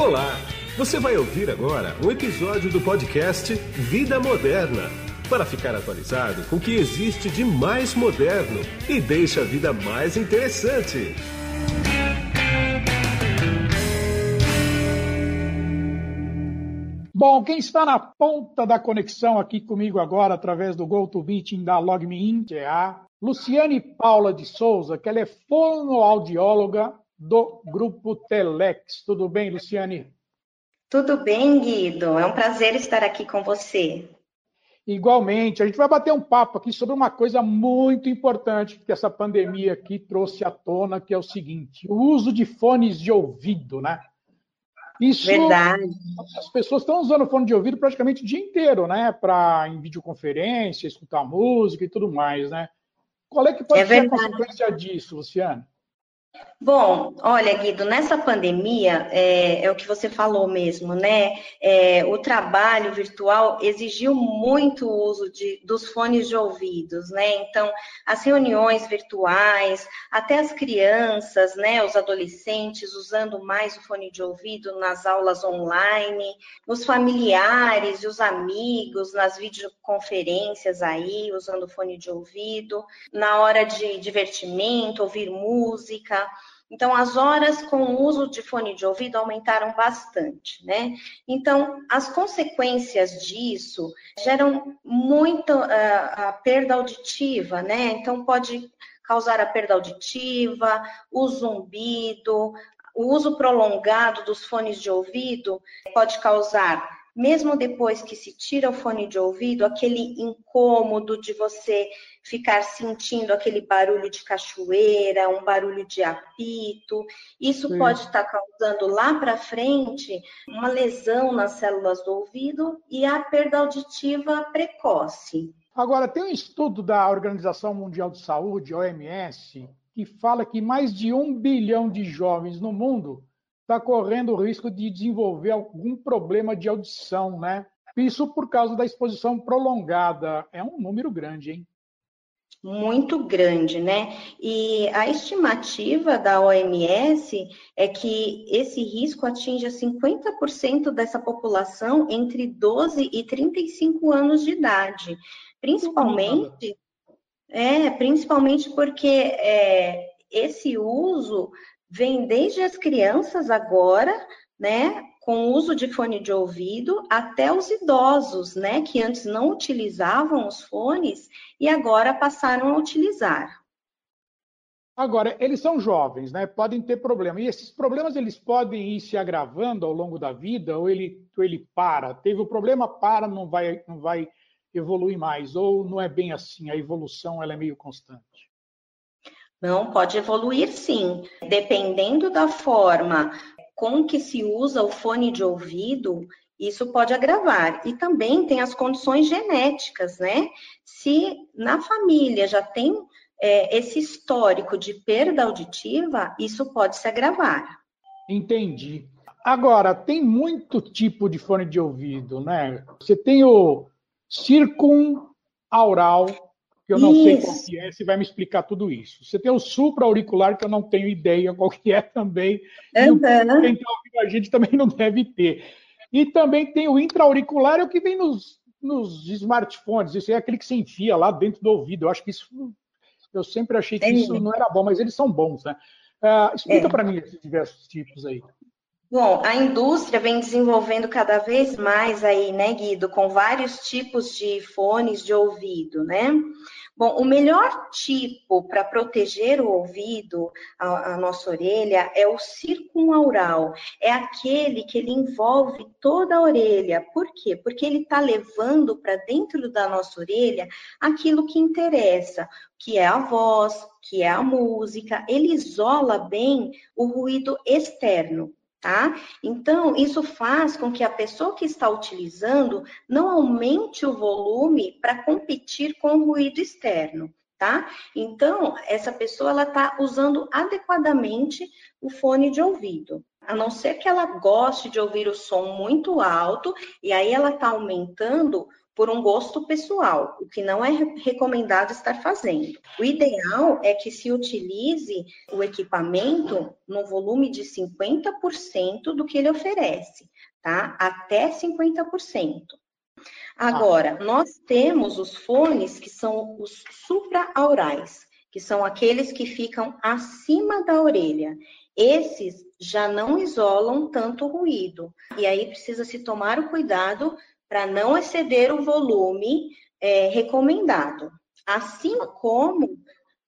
Olá! Você vai ouvir agora um episódio do podcast Vida Moderna para ficar atualizado com o que existe de mais moderno e deixa a vida mais interessante. Bom, quem está na ponta da conexão aqui comigo agora, através do GoToMeeting da LogMeIn, é a Luciane Paula de Souza, que ela é fonoaudióloga do Grupo Telex. Tudo bem, Luciane? Tudo bem, Guido. É um prazer estar aqui com você. Igualmente, a gente vai bater um papo aqui sobre uma coisa muito importante que essa pandemia aqui trouxe à tona, que é o seguinte: o uso de fones de ouvido, né? Isso, Verdade. As pessoas estão usando fone de ouvido praticamente o dia inteiro, né? Para em videoconferência, escutar música e tudo mais, né? Qual é que pode é ser verdade. a consequência disso, Luciano? Bom, olha, Guido, nessa pandemia, é, é o que você falou mesmo, né? É, o trabalho virtual exigiu muito o uso de, dos fones de ouvidos, né? Então, as reuniões virtuais, até as crianças, né, os adolescentes usando mais o fone de ouvido nas aulas online, os familiares e os amigos nas videoconferências aí, usando o fone de ouvido, na hora de divertimento, ouvir música. Então, as horas com o uso de fone de ouvido aumentaram bastante, né? Então, as consequências disso geram muito uh, a perda auditiva, né? Então, pode causar a perda auditiva, o zumbido, o uso prolongado dos fones de ouvido pode causar mesmo depois que se tira o fone de ouvido, aquele incômodo de você ficar sentindo aquele barulho de cachoeira, um barulho de apito, isso Sim. pode estar causando lá para frente uma lesão nas células do ouvido e a perda auditiva precoce. Agora, tem um estudo da Organização Mundial de Saúde, OMS, que fala que mais de um bilhão de jovens no mundo está correndo o risco de desenvolver algum problema de audição, né? Isso por causa da exposição prolongada. É um número grande, hein? Muito grande, né? E a estimativa da OMS é que esse risco atinja 50% dessa população entre 12 e 35 anos de idade. Principalmente, é, principalmente porque é, esse uso vem desde as crianças agora, né, com o uso de fone de ouvido, até os idosos, né, que antes não utilizavam os fones e agora passaram a utilizar. Agora, eles são jovens, né? Podem ter problema. E esses problemas eles podem ir se agravando ao longo da vida, ou ele, ou ele para. Teve o problema, para, não vai, não vai evoluir mais. Ou não é bem assim, a evolução ela é meio constante. Não, pode evoluir sim. Dependendo da forma com que se usa o fone de ouvido, isso pode agravar. E também tem as condições genéticas, né? Se na família já tem é, esse histórico de perda auditiva, isso pode se agravar. Entendi. Agora, tem muito tipo de fone de ouvido, né? Você tem o circunaural, que eu não isso. sei qual que é, você vai me explicar tudo isso. Você tem o supra-auricular, que eu não tenho ideia qual que é também, uhum. e o, quem está ouvindo a gente também não deve ter. E também tem o intra-auricular, é o que vem nos, nos smartphones, isso é aquele que se enfia lá dentro do ouvido. Eu acho que isso, eu sempre achei que é. isso não era bom, mas eles são bons, né? Uh, explica é. para mim esses diversos tipos aí. Bom, a indústria vem desenvolvendo cada vez mais aí, né, Guido, com vários tipos de fones de ouvido, né? Bom, o melhor tipo para proteger o ouvido, a, a, nossa orelha, é o circunaural. É aquele que ele envolve toda a orelha. Por quê? Porque ele está levando para dentro da nossa orelha aquilo que interessa, que é a voz, que é a música. Ele isola bem o ruído externo tá? Então, isso faz com que a pessoa que está utilizando não aumente o volume para competir com o ruído externo, tá? Então, essa pessoa ela está usando adequadamente o fone de ouvido. A não ser que ela goste de ouvir o som muito alto, e aí ela está aumentando por um gosto pessoal, o que não é recomendado estar fazendo. O ideal é que se utilize o equipamento no volume de 50% do que ele oferece, tá? Até 50%. Agora, nós temos os fones que são os supraaurais, que são aqueles que ficam acima da orelha. Esses já não isolam tanto ruído. E aí precisa se tomar o cuidado para não exceder o volume é, recomendado. Assim como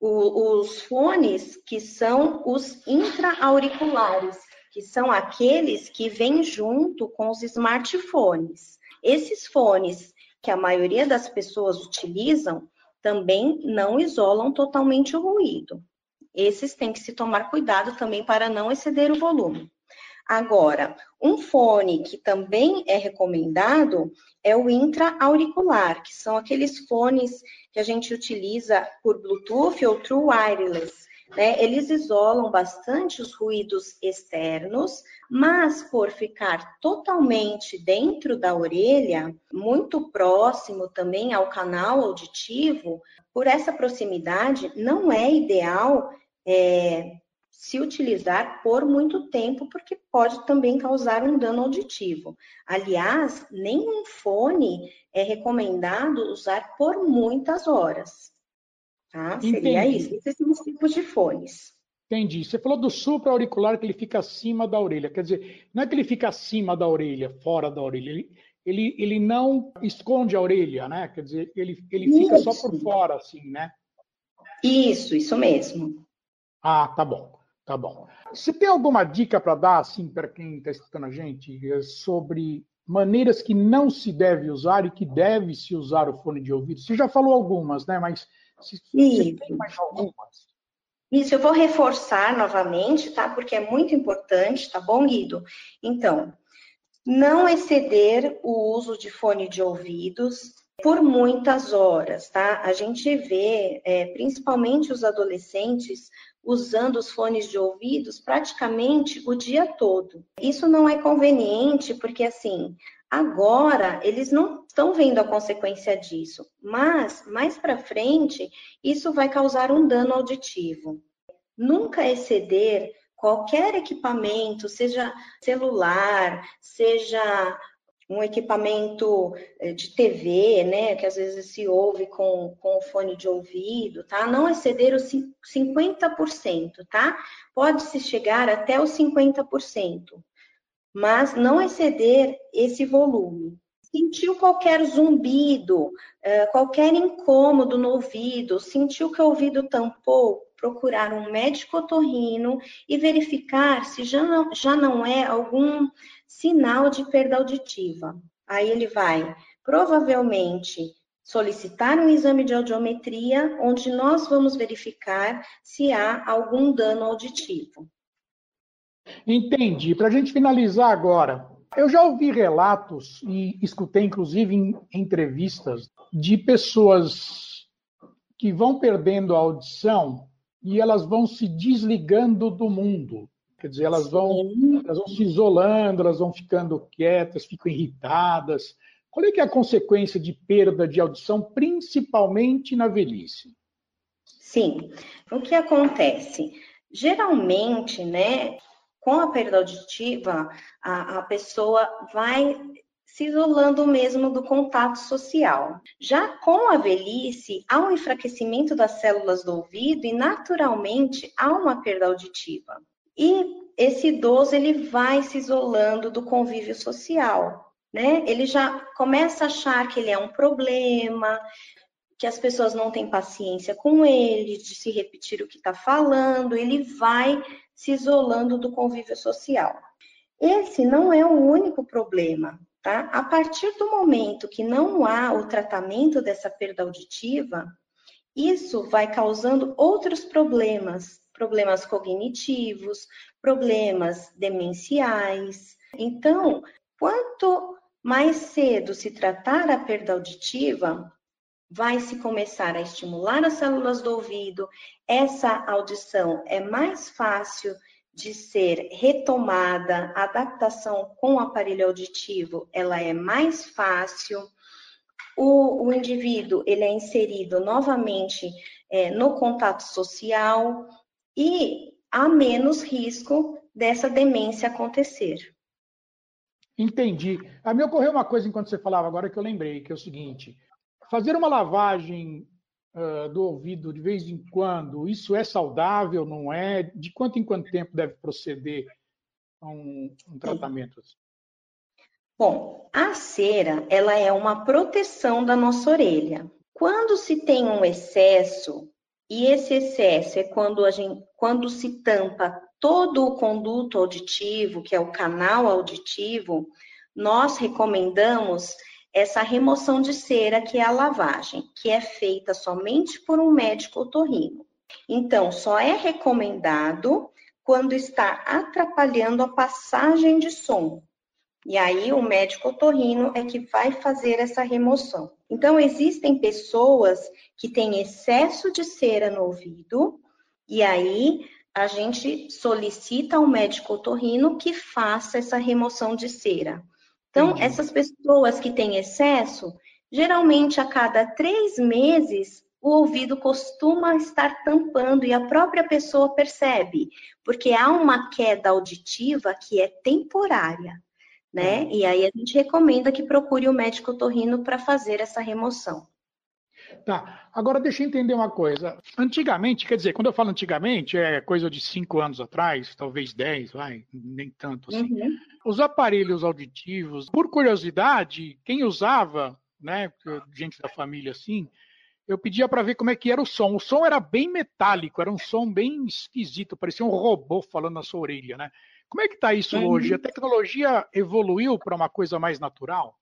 o, os fones que são os intra-auriculares, que são aqueles que vêm junto com os smartphones. Esses fones que a maioria das pessoas utilizam também não isolam totalmente o ruído. Esses têm que se tomar cuidado também para não exceder o volume. Agora, um fone que também é recomendado é o intra-auricular, que são aqueles fones que a gente utiliza por Bluetooth ou True Wireless. Né? Eles isolam bastante os ruídos externos, mas por ficar totalmente dentro da orelha, muito próximo também ao canal auditivo, por essa proximidade, não é ideal é, se utilizar por muito tempo, porque pode também causar um dano auditivo. Aliás, nenhum fone é recomendado usar por muitas horas. Tá? Seria isso. Esses são os tipos de fones. Entendi. Você falou do supra-auricular que ele fica acima da orelha. Quer dizer, não é que ele fica acima da orelha, fora da orelha. Ele, ele, ele não esconde a orelha, né? Quer dizer, ele, ele fica só por fora, assim, né? Isso, isso mesmo. Ah, tá bom. Tá bom. Você tem alguma dica para dar, assim, para quem está escutando a gente, eh, sobre maneiras que não se deve usar e que deve se usar o fone de ouvido? Você já falou algumas, né? Mas se, você tem mais algumas. Isso, eu vou reforçar novamente, tá? Porque é muito importante, tá bom, Guido? Então, não exceder o uso de fone de ouvidos por muitas horas, tá? A gente vê, é, principalmente os adolescentes, usando os fones de ouvidos praticamente o dia todo. Isso não é conveniente porque assim, agora eles não estão vendo a consequência disso, mas mais para frente isso vai causar um dano auditivo. Nunca exceder qualquer equipamento, seja celular, seja um equipamento eh, de TV, né, que às vezes se ouve com, com o fone de ouvido, tá? Não exceder os 50%, tá? Pode-se chegar até os 50%, mas não exceder esse volume. Sentiu qualquer zumbido, eh, qualquer incômodo no ouvido, sentiu que o ouvido tampou, procurar um médico otorrino e verificar se já não, já não é algum sinal de perda auditiva. Aí ele vai provavelmente solicitar um exame de audiometria, onde nós vamos verificar se há algum dano auditivo. Entendi. Para a gente finalizar agora, eu já ouvi relatos e escutei, inclusive, em entrevistas de pessoas que vão perdendo a audição e elas vão se desligando do mundo. Quer dizer, elas vão, elas vão se isolando, elas vão ficando quietas, ficam irritadas. Qual é que é a consequência de perda de audição, principalmente na velhice? Sim. O que acontece? Geralmente, né, com a perda auditiva, a, a pessoa vai se isolando mesmo do contato social. Já com a velhice, há um enfraquecimento das células do ouvido e, naturalmente, há uma perda auditiva. E esse idoso ele vai se isolando do convívio social, né? Ele já começa a achar que ele é um problema, que as pessoas não têm paciência com ele, de se repetir o que está falando, ele vai se isolando do convívio social. Esse não é o único problema. Tá? A partir do momento que não há o tratamento dessa perda auditiva, isso vai causando outros problemas, problemas cognitivos, problemas demenciais. Então, quanto mais cedo se tratar a perda auditiva, vai se começar a estimular as células do ouvido, essa audição é mais fácil de ser retomada, a adaptação com o aparelho auditivo, ela é mais fácil. o, o indivíduo ele é inserido novamente é, no contato social e há menos risco dessa demência acontecer. Entendi. A mim ocorreu uma coisa enquanto você falava agora que eu lembrei, que é o seguinte: fazer uma lavagem uh, do ouvido de vez em quando, isso é saudável, não é? De quanto em quanto tempo deve proceder um, um tratamento assim? Bom, a cera, ela é uma proteção da nossa orelha. Quando se tem um excesso, e esse excesso é quando, a gente, quando se tampa todo o conduto auditivo, que é o canal auditivo, nós recomendamos essa remoção de cera, que é a lavagem, que é feita somente por um médico otorrino. Então, só é recomendado quando está atrapalhando a passagem de som. E aí, o médico otorrino é que vai fazer essa remoção. Então, existem pessoas que têm excesso de cera no ouvido, e aí a gente solicita ao médico otorrino que faça essa remoção de cera. Então, Entendi. essas pessoas que têm excesso, geralmente a cada três meses, o ouvido costuma estar tampando e a própria pessoa percebe, porque há uma queda auditiva que é temporária, né? Uhum. E aí a gente recomenda que procure o médico otorrino para fazer essa remoção. Tá. Agora deixa eu entender uma coisa. Antigamente, quer dizer, quando eu falo antigamente, é coisa de cinco anos atrás, talvez dez, vai, nem tanto assim. Uhum. Os aparelhos auditivos, por curiosidade, quem usava, né, gente da família assim, eu pedia para ver como é que era o som. O som era bem metálico, era um som bem esquisito, parecia um robô falando na sua orelha, né? Como é que está isso uhum. hoje? A tecnologia evoluiu para uma coisa mais natural?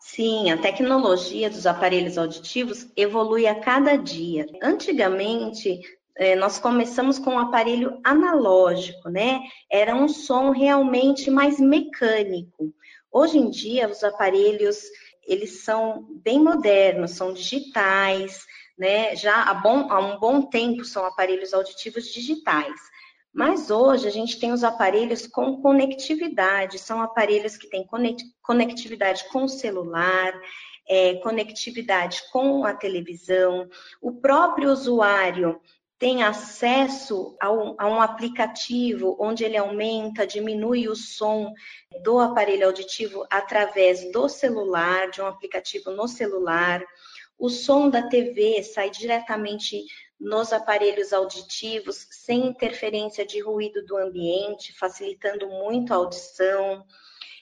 Sim, a tecnologia dos aparelhos auditivos evolui a cada dia. Antigamente, é, nós começamos com um aparelho analógico, né? Era um som realmente mais mecânico. Hoje em dia, os aparelhos eles são bem modernos, são digitais, né? Já há, bom, há um bom tempo são aparelhos auditivos digitais. Mas hoje a gente tem os aparelhos com conectividade, são aparelhos que têm conectividade com o celular, é, conectividade com a televisão. O próprio usuário tem acesso a um, a um, aplicativo onde ele aumenta, diminui o som do aparelho auditivo através do celular, de um aplicativo no celular. O som da TV sai diretamente nos aparelhos auditivos, sem interferência de ruído do ambiente, facilitando muito a audição.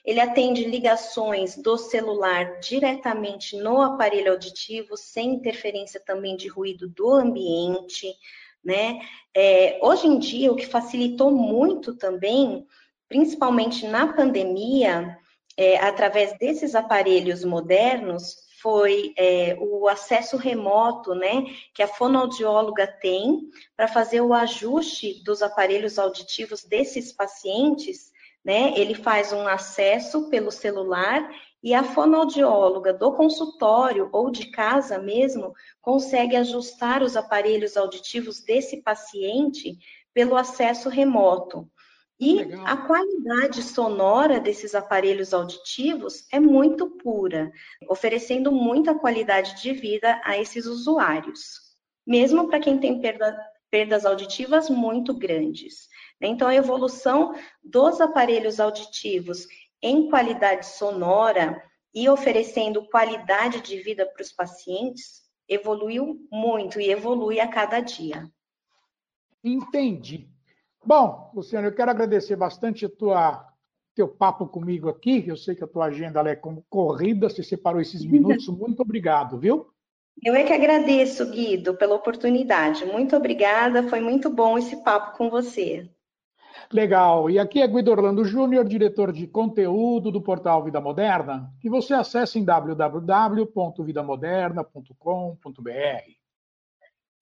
Ele atende ligações do celular diretamente no aparelho auditivo, sem interferência também de ruído do ambiente, né? É, hoje em dia, o que facilitou muito também, principalmente na pandemia, é, através desses aparelhos modernos, foi é, o acesso remoto, né, que a fonoaudióloga tem para fazer o ajuste dos aparelhos auditivos desses pacientes, né? Ele faz um acesso pelo celular e a fonoaudióloga do consultório ou de casa mesmo consegue ajustar os aparelhos auditivos desse paciente pelo acesso remoto. E Legal. a qualidade sonora desses aparelhos auditivos é muito pura, oferecendo muita qualidade de vida a esses usuários, mesmo para quem tem perda, perdas auditivas muito grandes. Né? Então, a evolução dos aparelhos auditivos em qualidade sonora e oferecendo qualidade de vida para os pacientes evoluiu muito e evolui a cada dia. Entendi. Bom, Luciano, eu quero agradecer bastante a tua teu papo comigo aqui. Eu sei que a tua agenda é como corrida, você separou esses minutos. Muito obrigado, viu? Eu é que agradeço, Guido, pela oportunidade. Muito obrigada, foi muito bom esse papo com você. Legal. E aqui é Guido Orlando Júnior, diretor de conteúdo do portal Vida Moderna, que você acessa em www.vidamoderna.com.br.